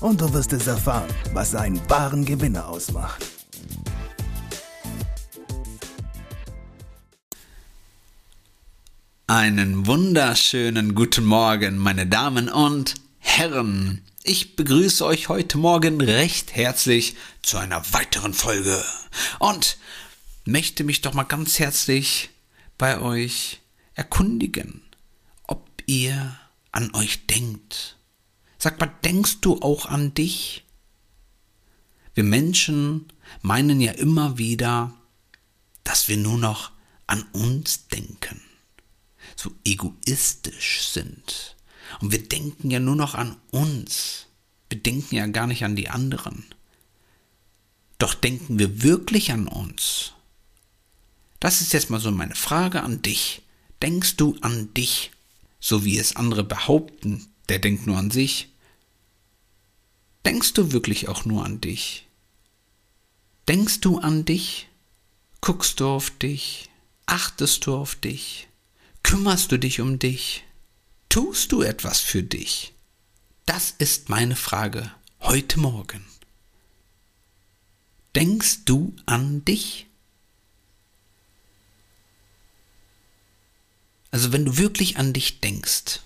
und du wirst es erfahren, was einen wahren Gewinner ausmacht. Einen wunderschönen guten Morgen, meine Damen und Herren. Ich begrüße euch heute Morgen recht herzlich zu einer weiteren Folge und möchte mich doch mal ganz herzlich bei euch erkundigen, ob ihr an euch denkt. Sag mal, denkst du auch an dich? Wir Menschen meinen ja immer wieder, dass wir nur noch an uns denken so egoistisch sind. Und wir denken ja nur noch an uns. Wir denken ja gar nicht an die anderen. Doch denken wir wirklich an uns? Das ist jetzt mal so meine Frage an dich. Denkst du an dich, so wie es andere behaupten, der denkt nur an sich? Denkst du wirklich auch nur an dich? Denkst du an dich? Guckst du auf dich? Achtest du auf dich? Kümmerst du dich um dich? Tust du etwas für dich? Das ist meine Frage heute Morgen. Denkst du an dich? Also wenn du wirklich an dich denkst,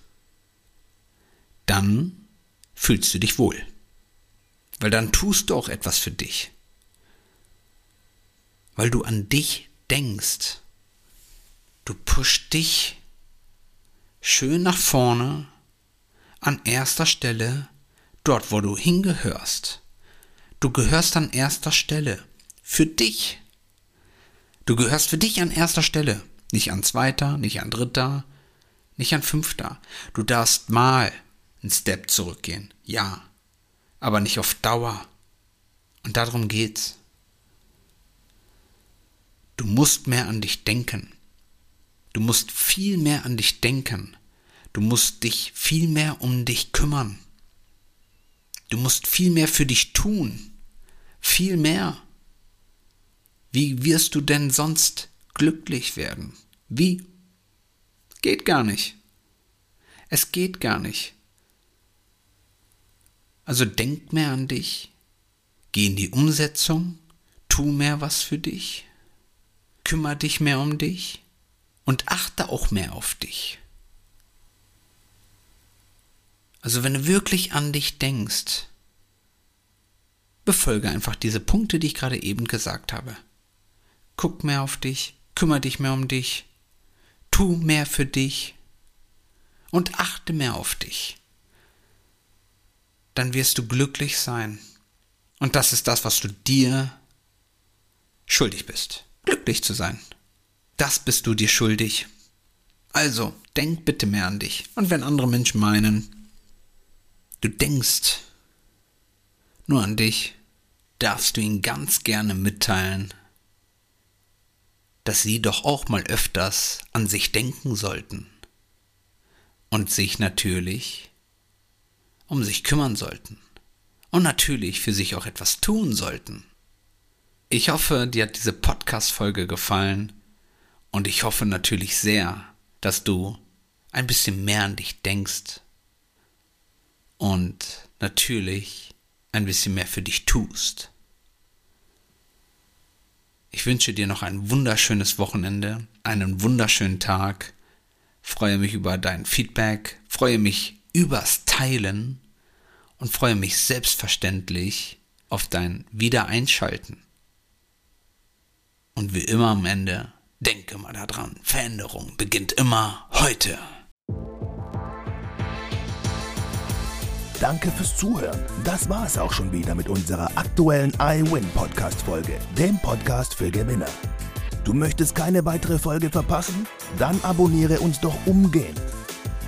dann fühlst du dich wohl. Weil dann tust du auch etwas für dich. Weil du an dich denkst. Du pusht dich schön nach vorne an erster Stelle, dort wo du hingehörst. Du gehörst an erster Stelle. Für dich. Du gehörst für dich an erster Stelle. Nicht an zweiter, nicht an dritter, nicht an fünfter. Du darfst mal einen Step zurückgehen. Ja. Aber nicht auf Dauer. Und darum geht's. Du musst mehr an dich denken. Du musst viel mehr an dich denken. Du musst dich viel mehr um dich kümmern. Du musst viel mehr für dich tun. Viel mehr. Wie wirst du denn sonst glücklich werden? Wie? Geht gar nicht. Es geht gar nicht. Also denk mehr an dich. Geh in die Umsetzung. Tu mehr was für dich. Kümmer dich mehr um dich und achte auch mehr auf dich. Also wenn du wirklich an dich denkst, befolge einfach diese Punkte, die ich gerade eben gesagt habe. Guck mehr auf dich, kümmere dich mehr um dich, tu mehr für dich und achte mehr auf dich. Dann wirst du glücklich sein. Und das ist das, was du dir schuldig bist. Glücklich zu sein. Das bist du dir schuldig. Also, denk bitte mehr an dich. Und wenn andere Menschen meinen, du denkst nur an dich, darfst du ihnen ganz gerne mitteilen, dass sie doch auch mal öfters an sich denken sollten und sich natürlich um sich kümmern sollten. Und natürlich für sich auch etwas tun sollten. Ich hoffe, dir hat diese Podcast-Folge gefallen. Und ich hoffe natürlich sehr, dass du ein bisschen mehr an dich denkst. Und natürlich ein bisschen mehr für dich tust. Ich wünsche dir noch ein wunderschönes Wochenende, einen wunderschönen Tag, freue mich über dein Feedback, freue mich übers Teilen und freue mich selbstverständlich auf dein Wiedereinschalten. Und wie immer am Ende Denke mal daran, Veränderung beginnt immer heute. Danke fürs Zuhören. Das war es auch schon wieder mit unserer aktuellen iWin Podcast Folge, dem Podcast für Gewinner. Du möchtest keine weitere Folge verpassen? Dann abonniere uns doch umgehend.